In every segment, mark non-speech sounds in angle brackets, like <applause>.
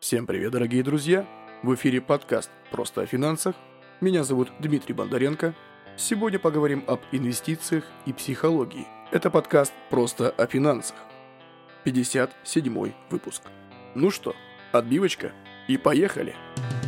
Всем привет, дорогие друзья! В эфире подкаст «Просто о финансах». Меня зовут Дмитрий Бондаренко. Сегодня поговорим об инвестициях и психологии. Это подкаст «Просто о финансах». 57 выпуск. Ну что, отбивочка и поехали! Поехали!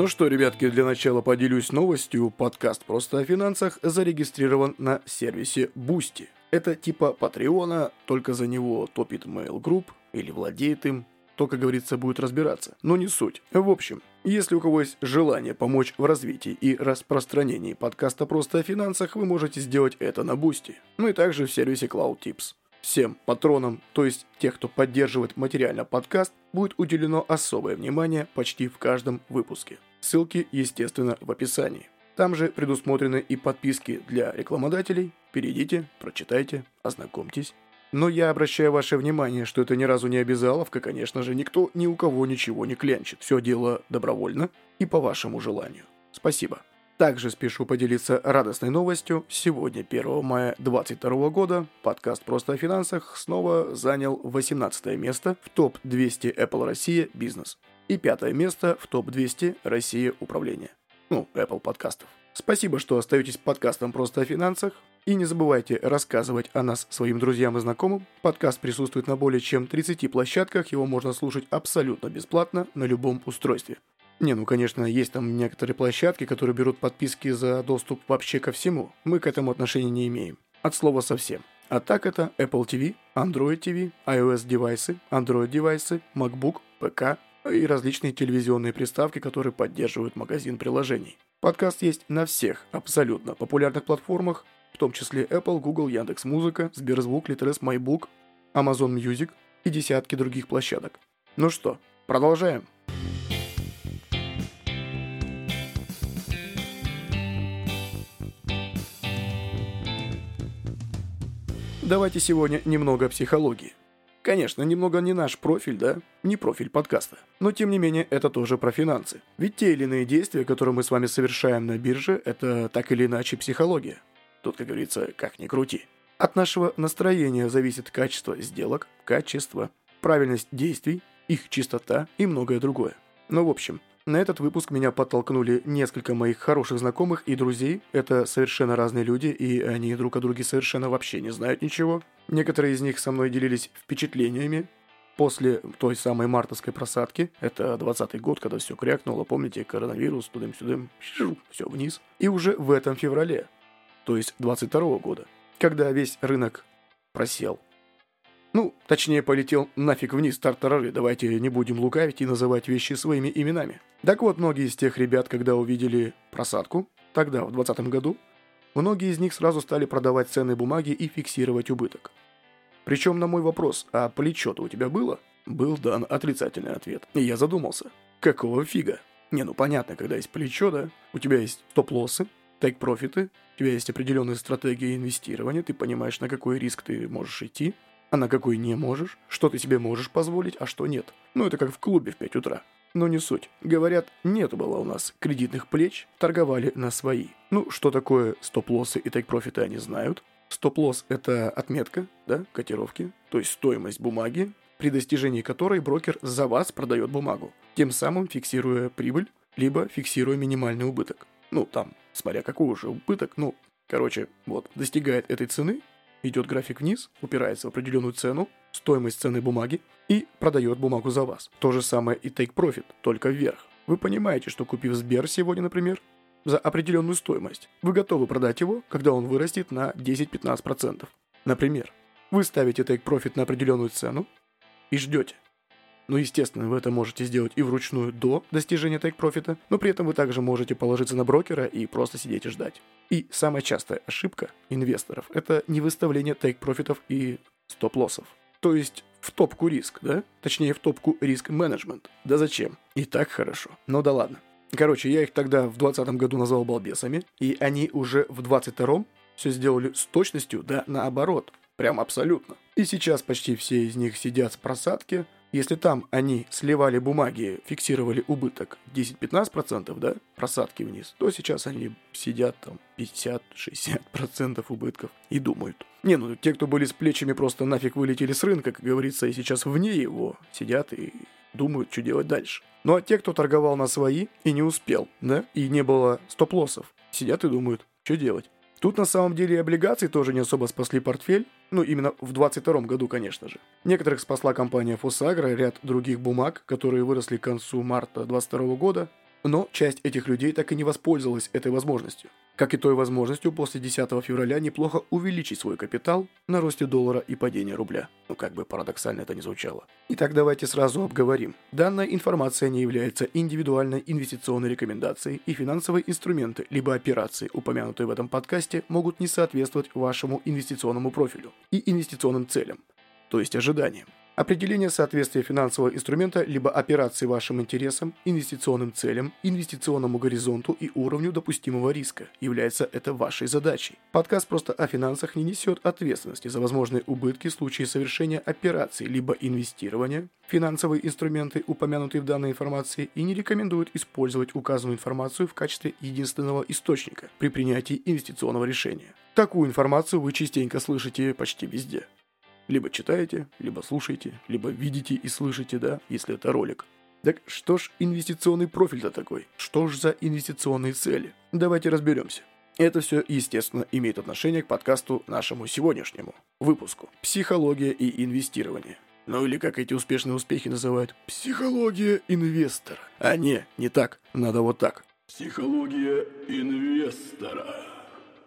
Ну что, ребятки, для начала поделюсь новостью. Подкаст «Просто о финансах» зарегистрирован на сервисе Boosty. Это типа Патреона, только за него топит Mail Group или владеет им. То, как говорится, будет разбираться. Но не суть. В общем, если у кого есть желание помочь в развитии и распространении подкаста «Просто о финансах», вы можете сделать это на Boosty. Ну и также в сервисе Cloud Tips. Всем патронам, то есть тех, кто поддерживает материально подкаст, будет уделено особое внимание почти в каждом выпуске. Ссылки, естественно, в описании. Там же предусмотрены и подписки для рекламодателей. Перейдите, прочитайте, ознакомьтесь. Но я обращаю ваше внимание, что это ни разу не обязаловка, конечно же, никто ни у кого ничего не клянчит. Все дело добровольно и по вашему желанию. Спасибо. Также спешу поделиться радостной новостью. Сегодня, 1 мая 2022 года, подкаст «Просто о финансах» снова занял 18 место в топ-200 Apple Россия бизнес и пятое место в топ-200 Россия управления. Ну, Apple подкастов. Спасибо, что остаетесь подкастом «Просто о финансах». И не забывайте рассказывать о нас своим друзьям и знакомым. Подкаст присутствует на более чем 30 площадках, его можно слушать абсолютно бесплатно на любом устройстве. Не, ну конечно, есть там некоторые площадки, которые берут подписки за доступ вообще ко всему. Мы к этому отношения не имеем. От слова совсем. А так это Apple TV, Android TV, iOS девайсы, Android девайсы, MacBook, ПК и различные телевизионные приставки, которые поддерживают магазин приложений. Подкаст есть на всех абсолютно популярных платформах, в том числе Apple, Google, Яндекс.Музыка, Сберзвук, Litres, MyBook, Amazon Music и десятки других площадок. Ну что, продолжаем. Давайте сегодня немного о психологии. Конечно, немного не наш профиль, да? Не профиль подкаста. Но тем не менее, это тоже про финансы. Ведь те или иные действия, которые мы с вами совершаем на бирже, это так или иначе психология. Тут, как говорится, как ни крути. От нашего настроения зависит качество сделок, качество, правильность действий, их чистота и многое другое. Но в общем, на этот выпуск меня подтолкнули несколько моих хороших знакомых и друзей. Это совершенно разные люди, и они друг о друге совершенно вообще не знают ничего. Некоторые из них со мной делились впечатлениями после той самой мартовской просадки. Это 20 год, когда все крякнуло, помните, коронавирус, тудым-сюдым, все вниз. И уже в этом феврале, то есть 22 -го года, когда весь рынок просел – ну, точнее, полетел нафиг вниз тартарары, давайте не будем лукавить и называть вещи своими именами. Так вот, многие из тех ребят, когда увидели просадку, тогда, в 2020 году, многие из них сразу стали продавать ценные бумаги и фиксировать убыток. Причем на мой вопрос, а плечо-то у тебя было? Был дан отрицательный ответ. И я задумался. Какого фига? Не, ну понятно, когда есть плечо, да? У тебя есть стоп-лоссы, тейк-профиты, у тебя есть определенная стратегия инвестирования, ты понимаешь, на какой риск ты можешь идти – а на какой не можешь, что ты себе можешь позволить, а что нет. Ну, это как в клубе в 5 утра. Но не суть. Говорят, нет было у нас кредитных плеч, торговали на свои. Ну, что такое стоп-лоссы и тейк-профиты они знают. Стоп-лосс – это отметка, да, котировки, то есть стоимость бумаги, при достижении которой брокер за вас продает бумагу, тем самым фиксируя прибыль, либо фиксируя минимальный убыток. Ну, там, смотря какой уже убыток, ну, Короче, вот, достигает этой цены, идет график вниз, упирается в определенную цену, стоимость цены бумаги и продает бумагу за вас. То же самое и Take Profit, только вверх. Вы понимаете, что купив Сбер сегодня, например, за определенную стоимость, вы готовы продать его, когда он вырастет на 10-15%. Например, вы ставите Take Profit на определенную цену и ждете. Ну, естественно, вы это можете сделать и вручную до достижения Profit, но при этом вы также можете положиться на брокера и просто сидеть и ждать. И самая частая ошибка инвесторов – это не выставление Profit и стоп-лоссов. То есть в топку риск, да? Точнее, в топку риск-менеджмент. Да зачем? И так хорошо. Ну да ладно. Короче, я их тогда в 2020 году назвал балбесами, и они уже в 22 все сделали с точностью, да наоборот. Прям абсолютно. И сейчас почти все из них сидят с просадки. Если там они сливали бумаги, фиксировали убыток 10-15%, да, просадки вниз, то сейчас они сидят там 50-60% убытков и думают. Не, ну те, кто были с плечами, просто нафиг вылетели с рынка, как говорится, и сейчас вне его сидят и думают, что делать дальше. Ну а те, кто торговал на свои и не успел, да, и не было стоп-лоссов, сидят и думают, что делать. Тут на самом деле и облигации тоже не особо спасли портфель, ну именно в 2022 году, конечно же. Некоторых спасла компания Фосагра, ряд других бумаг, которые выросли к концу марта 2022 года, но часть этих людей так и не воспользовалась этой возможностью как и той возможностью после 10 февраля неплохо увеличить свой капитал на росте доллара и падении рубля. Ну как бы парадоксально это не звучало. Итак, давайте сразу обговорим. Данная информация не является индивидуальной инвестиционной рекомендацией, и финансовые инструменты либо операции, упомянутые в этом подкасте, могут не соответствовать вашему инвестиционному профилю и инвестиционным целям, то есть ожиданиям. Определение соответствия финансового инструмента либо операции вашим интересам, инвестиционным целям, инвестиционному горизонту и уровню допустимого риска является это вашей задачей. Подкаст просто о финансах не несет ответственности за возможные убытки в случае совершения операций либо инвестирования, финансовые инструменты, упомянутые в данной информации, и не рекомендует использовать указанную информацию в качестве единственного источника при принятии инвестиционного решения. Такую информацию вы частенько слышите почти везде. Либо читаете, либо слушаете, либо видите и слышите, да, если это ролик. Так что ж инвестиционный профиль-то такой? Что ж за инвестиционные цели? Давайте разберемся. Это все, естественно, имеет отношение к подкасту нашему сегодняшнему выпуску. Психология и инвестирование. Ну или как эти успешные успехи называют? Психология инвестора. А не, не так. Надо вот так. Психология инвестора.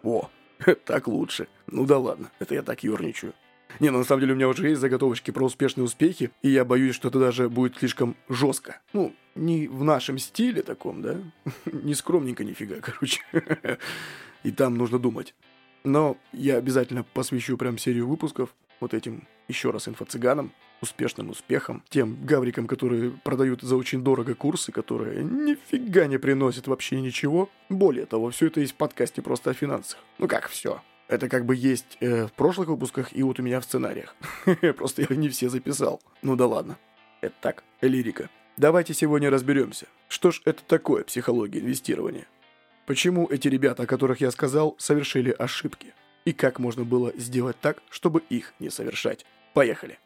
О, <laughs> так лучше. Ну да ладно, это я так ерничаю. Не, ну на самом деле у меня уже есть заготовочки про успешные успехи, и я боюсь, что это даже будет слишком жестко. Ну, не в нашем стиле таком, да? <laughs> Не скромненько нифига, короче. <laughs> И там нужно думать. Но я обязательно посвящу прям серию выпусков вот этим еще раз инфо-цыганам, успешным успехам, тем гаврикам, которые продают за очень дорого курсы, которые нифига не приносят вообще ничего. Более того, все это есть в подкасте просто о финансах. Ну как все? Это как бы есть э, в прошлых выпусках и вот у меня в сценариях. <laughs> Просто я не все записал. Ну да ладно. Это так, лирика. Давайте сегодня разберемся. Что ж это такое психология инвестирования? Почему эти ребята, о которых я сказал, совершили ошибки? И как можно было сделать так, чтобы их не совершать? Поехали!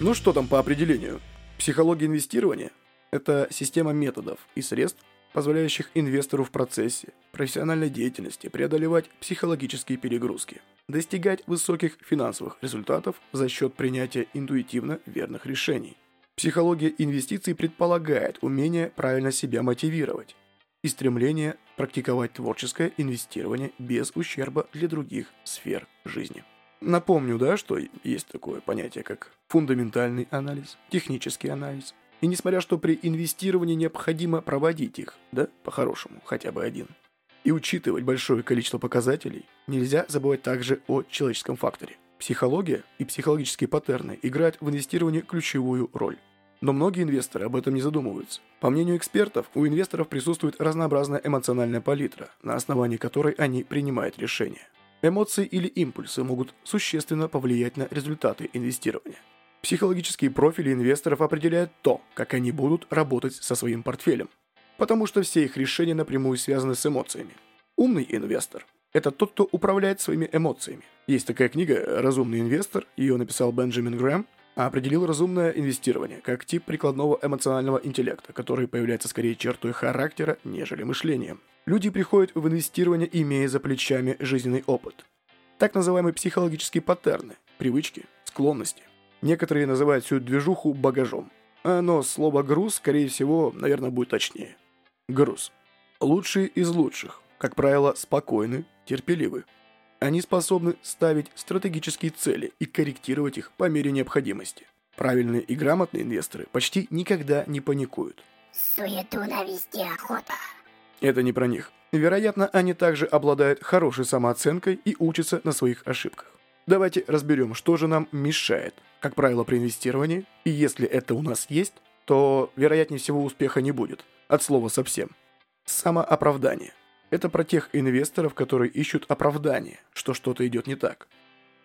Ну что там по определению? Психология инвестирования – это система методов и средств, позволяющих инвестору в процессе профессиональной деятельности преодолевать психологические перегрузки, достигать высоких финансовых результатов за счет принятия интуитивно верных решений. Психология инвестиций предполагает умение правильно себя мотивировать и стремление практиковать творческое инвестирование без ущерба для других сфер жизни. Напомню, да, что есть такое понятие, как фундаментальный анализ, технический анализ. И несмотря что при инвестировании необходимо проводить их, да, по-хорошему, хотя бы один, и учитывать большое количество показателей, нельзя забывать также о человеческом факторе. Психология и психологические паттерны играют в инвестировании ключевую роль. Но многие инвесторы об этом не задумываются. По мнению экспертов, у инвесторов присутствует разнообразная эмоциональная палитра, на основании которой они принимают решения. Эмоции или импульсы могут существенно повлиять на результаты инвестирования. Психологические профили инвесторов определяют то, как они будут работать со своим портфелем, потому что все их решения напрямую связаны с эмоциями. Умный инвестор – это тот, кто управляет своими эмоциями. Есть такая книга «Разумный инвестор», ее написал Бенджамин Грэм. Определил разумное инвестирование как тип прикладного эмоционального интеллекта, который появляется скорее чертой характера, нежели мышлением. Люди приходят в инвестирование, имея за плечами жизненный опыт. Так называемые психологические паттерны, привычки, склонности. Некоторые называют всю движуху багажом. Но слово «груз», скорее всего, наверное, будет точнее. Груз. Лучшие из лучших, как правило, спокойны, терпеливы. Они способны ставить стратегические цели и корректировать их по мере необходимости. Правильные и грамотные инвесторы почти никогда не паникуют. Суету навести охота. Это не про них. Вероятно, они также обладают хорошей самооценкой и учатся на своих ошибках. Давайте разберем, что же нам мешает, как правило, при инвестировании, и если это у нас есть, то, вероятнее всего, успеха не будет. От слова совсем. Самооправдание. Это про тех инвесторов, которые ищут оправдание, что что-то идет не так.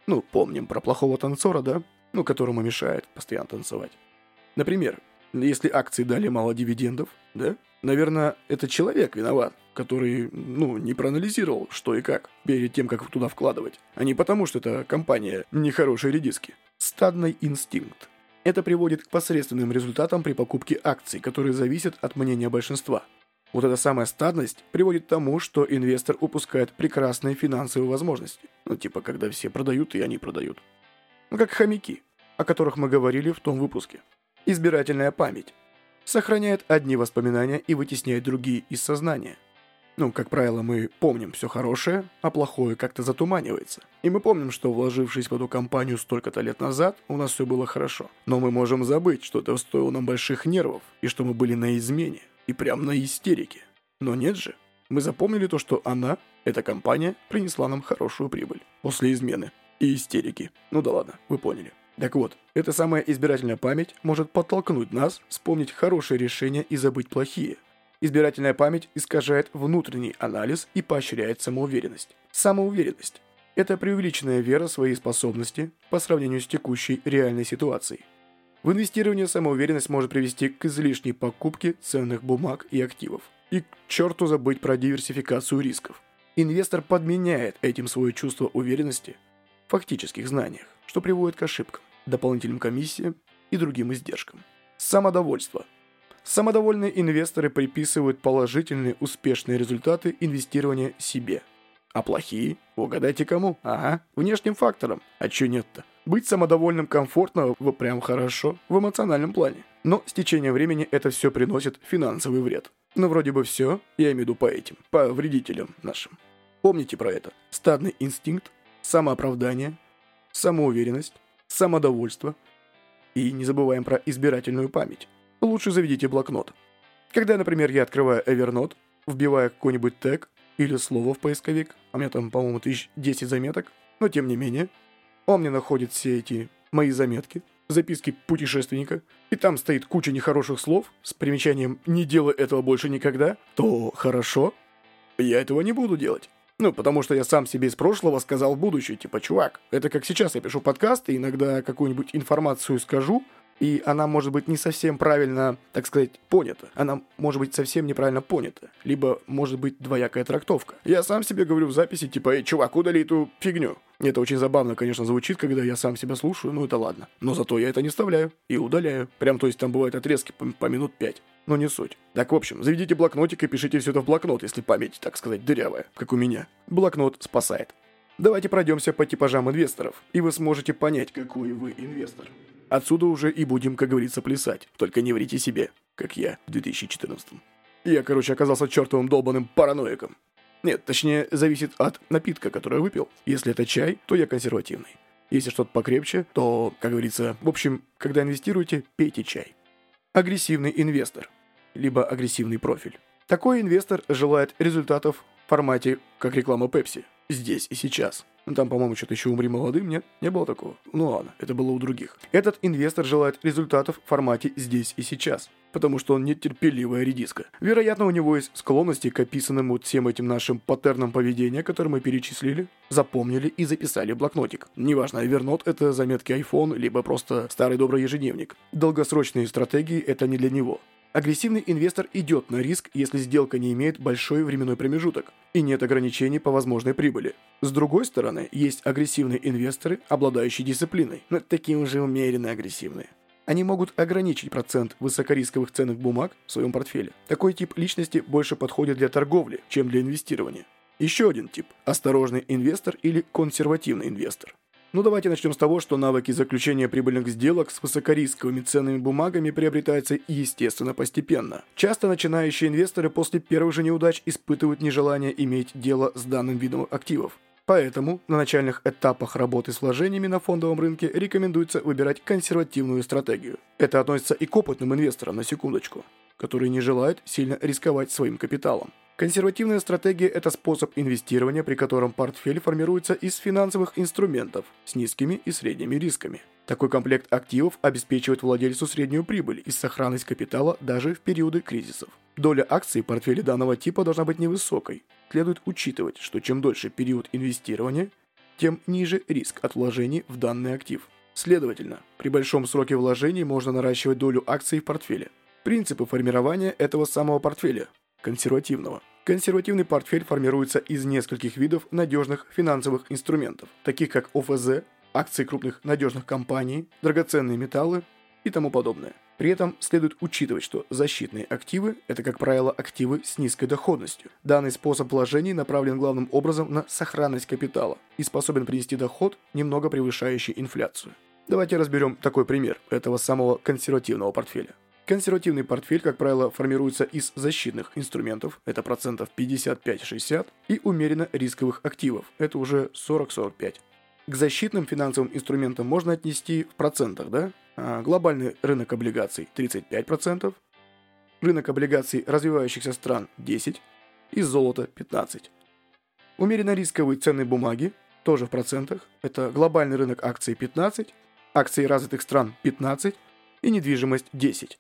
Ну, помним про плохого танцора, да? Ну, которому мешает постоянно танцевать. Например, если акции дали мало дивидендов, да? Наверное, это человек виноват, который, ну, не проанализировал, что и как, перед тем, как туда вкладывать. А не потому, что эта компания нехорошие редиски. Стадный инстинкт. Это приводит к посредственным результатам при покупке акций, которые зависят от мнения большинства. Вот эта самая стадность приводит к тому, что инвестор упускает прекрасные финансовые возможности. Ну, типа, когда все продают, и они продают. Ну, как хомяки, о которых мы говорили в том выпуске. Избирательная память. Сохраняет одни воспоминания и вытесняет другие из сознания. Ну, как правило, мы помним все хорошее, а плохое как-то затуманивается. И мы помним, что вложившись в эту компанию столько-то лет назад, у нас все было хорошо. Но мы можем забыть, что это стоило нам больших нервов, и что мы были на измене и прям на истерике. Но нет же, мы запомнили то, что она, эта компания, принесла нам хорошую прибыль после измены и истерики. Ну да ладно, вы поняли. Так вот, эта самая избирательная память может подтолкнуть нас вспомнить хорошие решения и забыть плохие. Избирательная память искажает внутренний анализ и поощряет самоуверенность. Самоуверенность – это преувеличенная вера в свои способности по сравнению с текущей реальной ситуацией. В инвестировании самоуверенность может привести к излишней покупке ценных бумаг и активов. И к черту забыть про диверсификацию рисков. Инвестор подменяет этим свое чувство уверенности в фактических знаниях, что приводит к ошибкам, дополнительным комиссиям и другим издержкам. Самодовольство. Самодовольные инвесторы приписывают положительные успешные результаты инвестирования себе. А плохие? Угадайте кому? Ага, внешним факторам. А чё нет-то? Быть самодовольным комфортно, прям хорошо, в эмоциональном плане. Но с течением времени это все приносит финансовый вред. Ну, вроде бы все, я имею в виду по этим, по вредителям нашим. Помните про это. Стадный инстинкт, самооправдание, самоуверенность, самодовольство. И не забываем про избирательную память. Лучше заведите блокнот. Когда, например, я открываю Evernote, вбивая какой-нибудь тег или слово в поисковик, а у меня там, по-моему, тысяч 10 заметок, но тем не менее, он мне находит все эти мои заметки, записки путешественника, и там стоит куча нехороших слов с примечанием «не делай этого больше никогда», то хорошо, я этого не буду делать. Ну, потому что я сам себе из прошлого сказал будущее, типа, чувак, это как сейчас я пишу подкаст, и иногда какую-нибудь информацию скажу, и она может быть не совсем правильно, так сказать, понята. Она может быть совсем неправильно понята. Либо может быть двоякая трактовка. Я сам себе говорю в записи, типа, эй, чувак, удали эту фигню. Это очень забавно, конечно, звучит, когда я сам себя слушаю, ну это ладно. Но зато я это не вставляю и удаляю. Прям, то есть там бывают отрезки по, по минут пять. Но не суть. Так, в общем, заведите блокнотик и пишите все это в блокнот, если память, так сказать, дырявая, как у меня. Блокнот спасает. Давайте пройдемся по типажам инвесторов, и вы сможете понять, какой вы инвестор. Отсюда уже и будем, как говорится, плясать. Только не врите себе, как я в 2014 -м. Я, короче, оказался чертовым долбанным параноиком. Нет, точнее, зависит от напитка, который я выпил. Если это чай, то я консервативный. Если что-то покрепче, то, как говорится, в общем, когда инвестируете, пейте чай. Агрессивный инвестор. Либо агрессивный профиль. Такой инвестор желает результатов в формате, как реклама Pepsi. Здесь и сейчас. Ну, там, по-моему, что-то еще «Умри молодым», нет? Не было такого? Ну ладно, это было у других. Этот инвестор желает результатов в формате «здесь и сейчас», потому что он нетерпеливая редиска. Вероятно, у него есть склонности к описанным вот всем этим нашим паттернам поведения, которые мы перечислили, запомнили и записали в блокнотик. Неважно, Evernote — это заметки iPhone, либо просто старый добрый ежедневник. Долгосрочные стратегии — это не для него. Агрессивный инвестор идет на риск, если сделка не имеет большой временной промежуток и нет ограничений по возможной прибыли. С другой стороны, есть агрессивные инвесторы, обладающие дисциплиной, но такие уже умеренно агрессивные. Они могут ограничить процент высокорисковых ценных бумаг в своем портфеле. Такой тип личности больше подходит для торговли, чем для инвестирования. Еще один тип – осторожный инвестор или консервативный инвестор. Ну давайте начнем с того, что навыки заключения прибыльных сделок с высокорисковыми ценными бумагами приобретаются естественно постепенно. Часто начинающие инвесторы после первых же неудач испытывают нежелание иметь дело с данным видом активов. Поэтому на начальных этапах работы с вложениями на фондовом рынке рекомендуется выбирать консервативную стратегию. Это относится и к опытным инвесторам, на секундочку, которые не желают сильно рисковать своим капиталом. Консервативная стратегия – это способ инвестирования, при котором портфель формируется из финансовых инструментов с низкими и средними рисками. Такой комплект активов обеспечивает владельцу среднюю прибыль и сохранность капитала даже в периоды кризисов. Доля акций портфеля данного типа должна быть невысокой. Следует учитывать, что чем дольше период инвестирования, тем ниже риск от вложений в данный актив. Следовательно, при большом сроке вложений можно наращивать долю акций в портфеле. Принципы формирования этого самого портфеля – консервативного. Консервативный портфель формируется из нескольких видов надежных финансовых инструментов, таких как ОФЗ, акции крупных надежных компаний, драгоценные металлы и тому подобное. При этом следует учитывать, что защитные активы – это, как правило, активы с низкой доходностью. Данный способ вложений направлен главным образом на сохранность капитала и способен принести доход, немного превышающий инфляцию. Давайте разберем такой пример этого самого консервативного портфеля. Консервативный портфель, как правило, формируется из защитных инструментов, это процентов 55-60, и умеренно рисковых активов, это уже 40-45. К защитным финансовым инструментам можно отнести в процентах, да? А глобальный рынок облигаций 35%, рынок облигаций развивающихся стран 10% и золото 15%. Умеренно рисковые ценные бумаги тоже в процентах, это глобальный рынок акций 15%, акции развитых стран 15% и недвижимость 10%.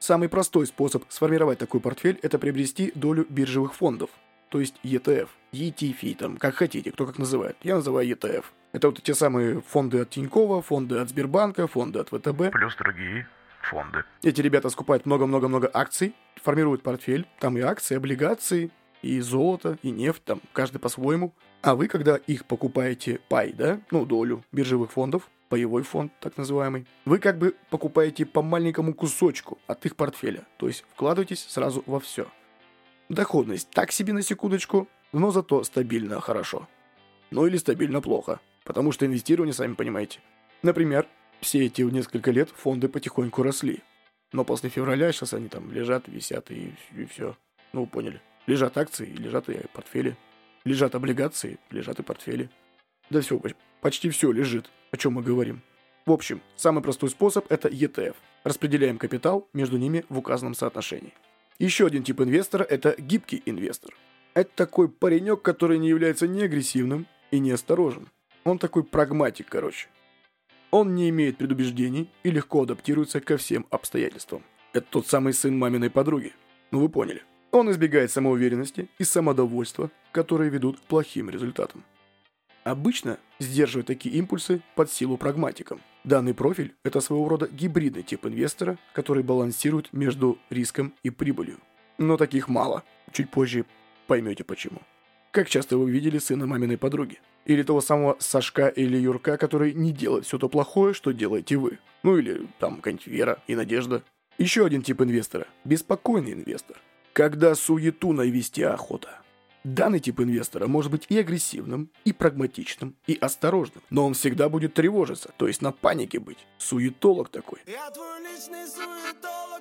Самый простой способ сформировать такой портфель – это приобрести долю биржевых фондов, то есть ETF, ETF, там, как хотите, кто как называет. Я называю ETF. Это вот те самые фонды от Тинькова, фонды от Сбербанка, фонды от ВТБ. Плюс другие фонды. Эти ребята скупают много-много-много акций, формируют портфель, там и акции, облигации, и золото, и нефть, там каждый по-своему. А вы, когда их покупаете пай, да, ну, долю биржевых фондов, паевой фонд, так называемый, вы как бы покупаете по маленькому кусочку от их портфеля, то есть вкладываетесь сразу во все. Доходность так себе на секундочку, но зато стабильно хорошо. Ну или стабильно плохо, потому что инвестирование, сами понимаете. Например, все эти несколько лет фонды потихоньку росли. Но после февраля сейчас они там лежат, висят и, и все. Ну, поняли. Лежат акции, лежат и портфели. Лежат облигации, лежат и портфели. Да все, почти все лежит о чем мы говорим. В общем, самый простой способ – это ETF. Распределяем капитал между ними в указанном соотношении. Еще один тип инвестора – это гибкий инвестор. Это такой паренек, который не является ни агрессивным и не осторожен. Он такой прагматик, короче. Он не имеет предубеждений и легко адаптируется ко всем обстоятельствам. Это тот самый сын маминой подруги. Ну вы поняли. Он избегает самоуверенности и самодовольства, которые ведут к плохим результатам. Обычно сдерживать такие импульсы под силу прагматикам. Данный профиль – это своего рода гибридный тип инвестора, который балансирует между риском и прибылью. Но таких мало. Чуть позже поймете почему. Как часто вы видели сына маминой подруги? Или того самого Сашка или Юрка, который не делает все то плохое, что делаете вы? Ну или там какая-нибудь Вера и Надежда. Еще один тип инвестора – беспокойный инвестор. Когда суету навести охота. Данный тип инвестора может быть и агрессивным, и прагматичным, и осторожным, но он всегда будет тревожиться, то есть на панике быть. Суетолог такой. Суетолог,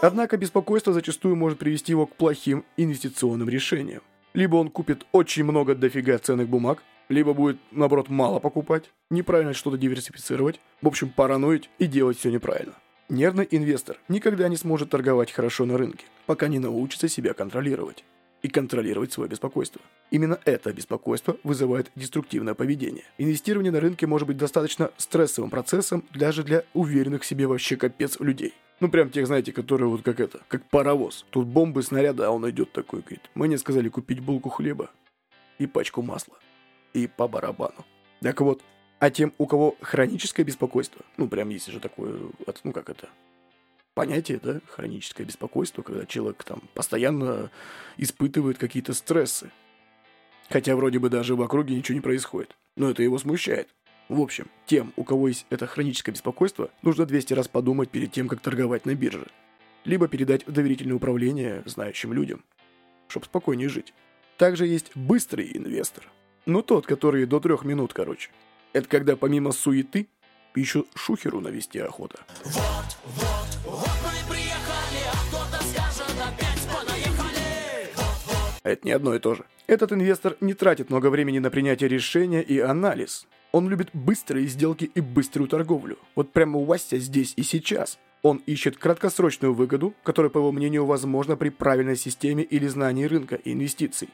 Однако беспокойство зачастую может привести его к плохим инвестиционным решениям. Либо он купит очень много дофига ценных бумаг, либо будет, наоборот, мало покупать, неправильно что-то диверсифицировать, в общем, параноить и делать все неправильно. Нервный инвестор никогда не сможет торговать хорошо на рынке, пока не научится себя контролировать и контролировать свое беспокойство. Именно это беспокойство вызывает деструктивное поведение. Инвестирование на рынке может быть достаточно стрессовым процессом даже для уверенных в себе вообще капец людей. Ну, прям тех, знаете, которые вот как это, как паровоз. Тут бомбы, снаряды, а он идет такой, говорит, мне сказали купить булку хлеба и пачку масла. И по барабану. Так вот, а тем, у кого хроническое беспокойство, ну, прям есть же такое, ну, как это, понятие, да, хроническое беспокойство, когда человек там постоянно испытывает какие-то стрессы. Хотя вроде бы даже в округе ничего не происходит. Но это его смущает. В общем, тем, у кого есть это хроническое беспокойство, нужно 200 раз подумать перед тем, как торговать на бирже. Либо передать в доверительное управление знающим людям, чтобы спокойнее жить. Также есть быстрый инвестор. Ну, тот, который до трех минут, короче. Это когда помимо суеты, еще шухеру навести охота. Вот, вот, вот мы и приехали, а кто-то скажет опять понаехали. Вот, вот. Это не одно и то же. Этот инвестор не тратит много времени на принятие решения и анализ. Он любит быстрые сделки и быструю торговлю. Вот прямо у Вася здесь и сейчас. Он ищет краткосрочную выгоду, которая, по его мнению, возможна при правильной системе или знании рынка и инвестиций.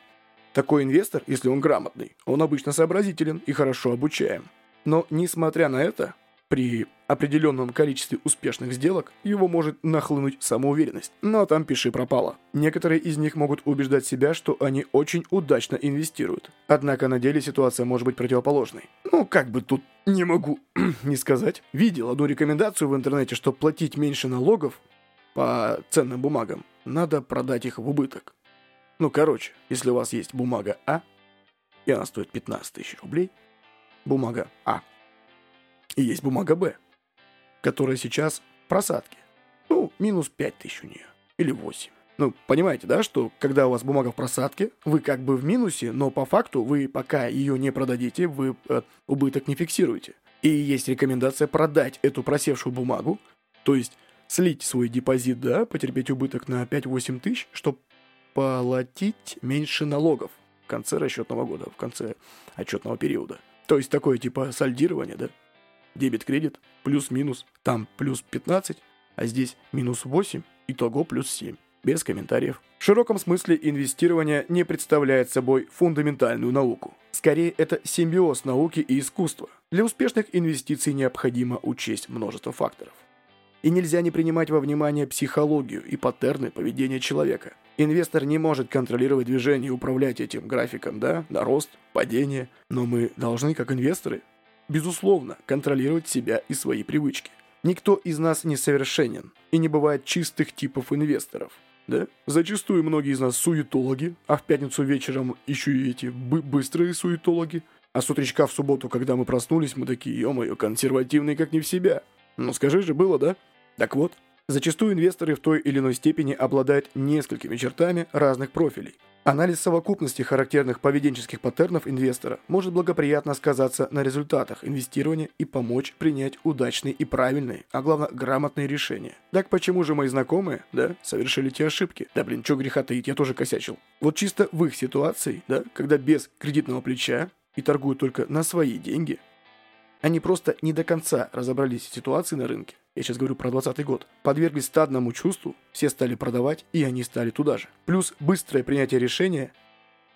Такой инвестор, если он грамотный, он обычно сообразителен и хорошо обучаем. Но, несмотря на это, при определенном количестве успешных сделок его может нахлынуть самоуверенность. Но там пиши пропало. Некоторые из них могут убеждать себя, что они очень удачно инвестируют. Однако на деле ситуация может быть противоположной. Ну, как бы тут не могу <clears throat> не сказать. Видел одну рекомендацию в интернете, что платить меньше налогов по ценным бумагам, надо продать их в убыток. Ну, короче, если у вас есть бумага А, и она стоит 15 тысяч рублей, бумага А – и есть бумага Б, которая сейчас в просадке. Ну, минус 5 тысяч у нее. Или 8. Ну, понимаете, да, что когда у вас бумага в просадке, вы как бы в минусе, но по факту вы пока ее не продадите, вы э, убыток не фиксируете. И есть рекомендация продать эту просевшую бумагу, то есть слить свой депозит, да, потерпеть убыток на 5-8 тысяч, чтобы платить меньше налогов в конце расчетного года, в конце отчетного периода. То есть такое типа сальдирование, да? Дебет-кредит, плюс-минус, там плюс 15, а здесь минус 8, итого плюс 7. Без комментариев. В широком смысле инвестирование не представляет собой фундаментальную науку. Скорее, это симбиоз науки и искусства. Для успешных инвестиций необходимо учесть множество факторов. И нельзя не принимать во внимание психологию и паттерны поведения человека. Инвестор не может контролировать движение и управлять этим графиком, да, на рост, падение, но мы должны, как инвесторы, безусловно, контролировать себя и свои привычки. Никто из нас не совершенен, и не бывает чистых типов инвесторов. Да? Зачастую многие из нас суетологи, а в пятницу вечером еще и эти бы быстрые суетологи. А с утречка в субботу, когда мы проснулись, мы такие, ё-моё, консервативные как не в себя. Ну скажи же, было, да? Так вот, зачастую инвесторы в той или иной степени обладают несколькими чертами разных профилей – Анализ совокупности характерных поведенческих паттернов инвестора может благоприятно сказаться на результатах инвестирования и помочь принять удачные и правильные, а главное грамотные решения. Так почему же мои знакомые, да, совершили те ошибки? Да блин, что греха таить, я тоже косячил. Вот чисто в их ситуации, да, когда без кредитного плеча и торгуют только на свои деньги, они просто не до конца разобрались в ситуации на рынке я сейчас говорю про 20 год, подверглись стадному чувству, все стали продавать, и они стали туда же. Плюс быстрое принятие решения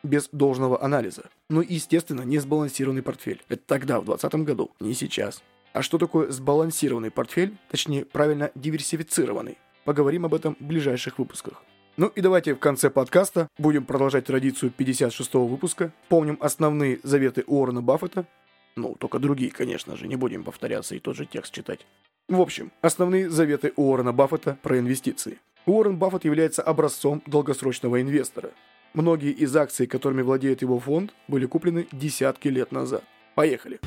без должного анализа. Ну и, естественно, не сбалансированный портфель. Это тогда, в 2020 году, не сейчас. А что такое сбалансированный портфель, точнее, правильно диверсифицированный? Поговорим об этом в ближайших выпусках. Ну и давайте в конце подкаста будем продолжать традицию 56-го выпуска. Помним основные заветы Уоррена Баффета. Ну, только другие, конечно же, не будем повторяться и тот же текст читать. В общем, основные заветы Уоррена Баффета про инвестиции. Уоррен Баффет является образцом долгосрочного инвестора. Многие из акций, которыми владеет его фонд, были куплены десятки лет назад. Поехали!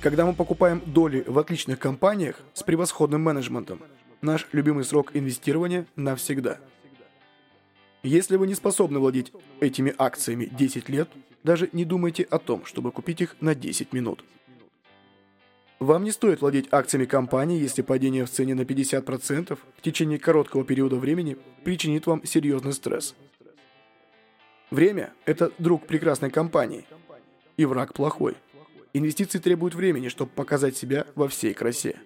Когда мы покупаем доли в отличных компаниях с превосходным менеджментом, наш любимый срок инвестирования навсегда – если вы не способны владеть этими акциями 10 лет, даже не думайте о том, чтобы купить их на 10 минут. Вам не стоит владеть акциями компании, если падение в цене на 50% в течение короткого периода времени причинит вам серьезный стресс. Время – это друг прекрасной компании и враг плохой. Инвестиции требуют времени, чтобы показать себя во всей красе.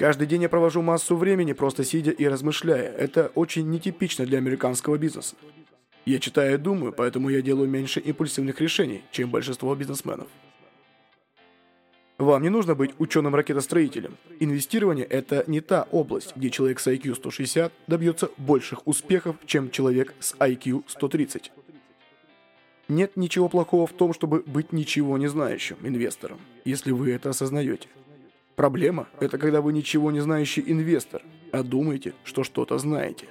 Каждый день я провожу массу времени, просто сидя и размышляя. Это очень нетипично для американского бизнеса. Я читаю и думаю, поэтому я делаю меньше импульсивных решений, чем большинство бизнесменов. Вам не нужно быть ученым-ракетостроителем. Инвестирование – это не та область, где человек с IQ 160 добьется больших успехов, чем человек с IQ 130. Нет ничего плохого в том, чтобы быть ничего не знающим инвестором, если вы это осознаете. Проблема – это когда вы ничего не знающий инвестор, а думаете, что что-то знаете.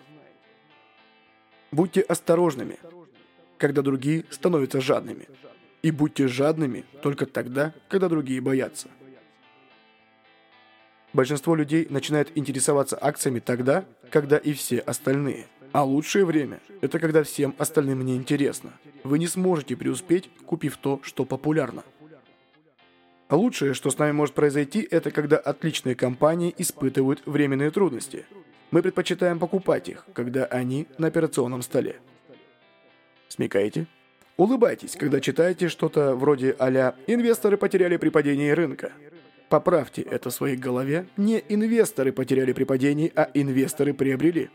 Будьте осторожными, когда другие становятся жадными. И будьте жадными только тогда, когда другие боятся. Большинство людей начинает интересоваться акциями тогда, когда и все остальные. А лучшее время – это когда всем остальным не интересно. Вы не сможете преуспеть, купив то, что популярно. А лучшее, что с нами может произойти, это когда отличные компании испытывают временные трудности. Мы предпочитаем покупать их, когда они на операционном столе. Смекаете? Улыбайтесь, когда читаете что-то вроде а «Инвесторы потеряли при падении рынка». Поправьте это в своей голове. Не инвесторы потеряли при падении, а инвесторы приобрели.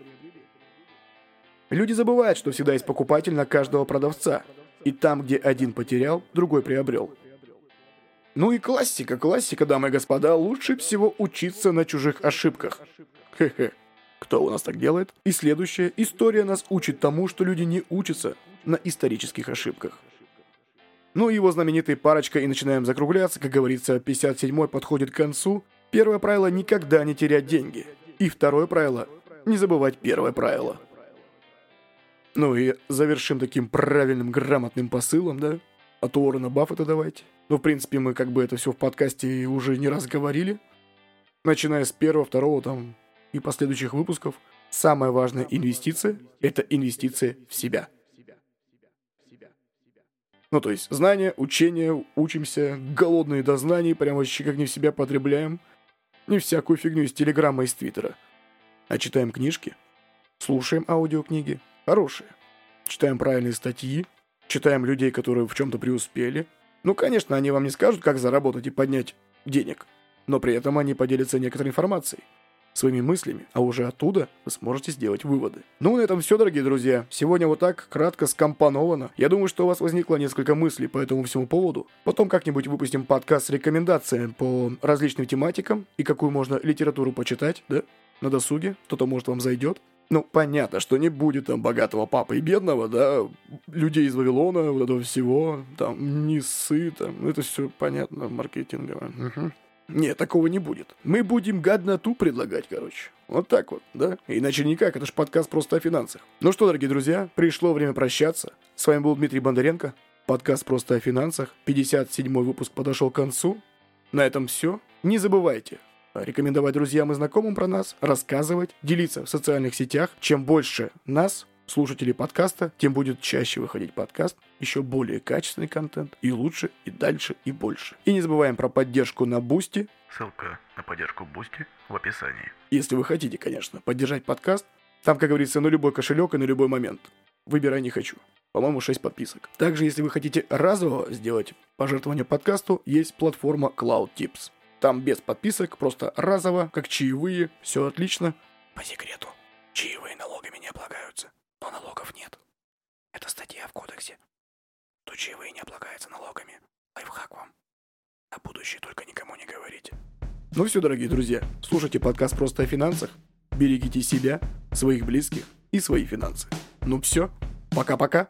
Люди забывают, что всегда есть покупатель на каждого продавца. И там, где один потерял, другой приобрел. Ну и классика, классика, дамы и господа, лучше всего учиться на чужих ошибках. Хе-хе. Кто у нас так делает? И следующая история нас учит тому, что люди не учатся на исторических ошибках. Ну и его знаменитая парочка, и начинаем закругляться, как говорится, 57-й подходит к концу. Первое правило – никогда не терять деньги. И второе правило – не забывать первое правило. Ну и завершим таким правильным, грамотным посылом, да? От Уоррена Баффета давайте. Ну, в принципе, мы как бы это все в подкасте уже не раз говорили. Начиная с первого, второго там и последующих выпусков. Самая важная инвестиция – это инвестиция в себя. Ну, то есть, знания, учение, учимся, голодные до знаний, прям вообще как не в себя потребляем. Не всякую фигню из Телеграма, из Твиттера. А читаем книжки, слушаем аудиокниги, хорошие. Читаем правильные статьи, читаем людей, которые в чем-то преуспели. Ну, конечно, они вам не скажут, как заработать и поднять денег, но при этом они поделятся некоторой информацией своими мыслями, а уже оттуда вы сможете сделать выводы. Ну, на этом все, дорогие друзья. Сегодня вот так, кратко, скомпоновано. Я думаю, что у вас возникло несколько мыслей по этому всему поводу. Потом как-нибудь выпустим подкаст с рекомендациями по различным тематикам и какую можно литературу почитать, да? На досуге. Кто-то, может, вам зайдет. Ну, понятно, что не будет там богатого папы и бедного, да, людей из Вавилона, вот этого всего, там, нисы, там, это все понятно, маркетингово. Угу. Нет, такого не будет. Мы будем гадноту предлагать, короче. Вот так вот, да? Иначе никак, это ж подкаст просто о финансах. Ну что, дорогие друзья, пришло время прощаться. С вами был Дмитрий Бондаренко. Подкаст «Просто о финансах». 57-й выпуск подошел к концу. На этом все. Не забывайте рекомендовать друзьям и знакомым про нас, рассказывать, делиться в социальных сетях. Чем больше нас, слушателей подкаста, тем будет чаще выходить подкаст, еще более качественный контент, и лучше, и дальше, и больше. И не забываем про поддержку на Boosty. Ссылка на поддержку Boosty в описании. Если вы хотите, конечно, поддержать подкаст, там, как говорится, на любой кошелек и на любой момент. Выбирай не хочу. По-моему, 6 подписок. Также, если вы хотите разово сделать пожертвование подкасту, есть платформа CloudTips. Там без подписок, просто разово, как чаевые, все отлично. По секрету, чаевые налогами не облагаются но налогов нет. Это статья в кодексе. То чаевые не облагаются налогами. Лайфхак вам. На будущее только никому не говорите. Ну все, дорогие друзья, слушайте подкаст «Просто о финансах». Берегите себя, своих близких и свои финансы. Ну все, пока-пока.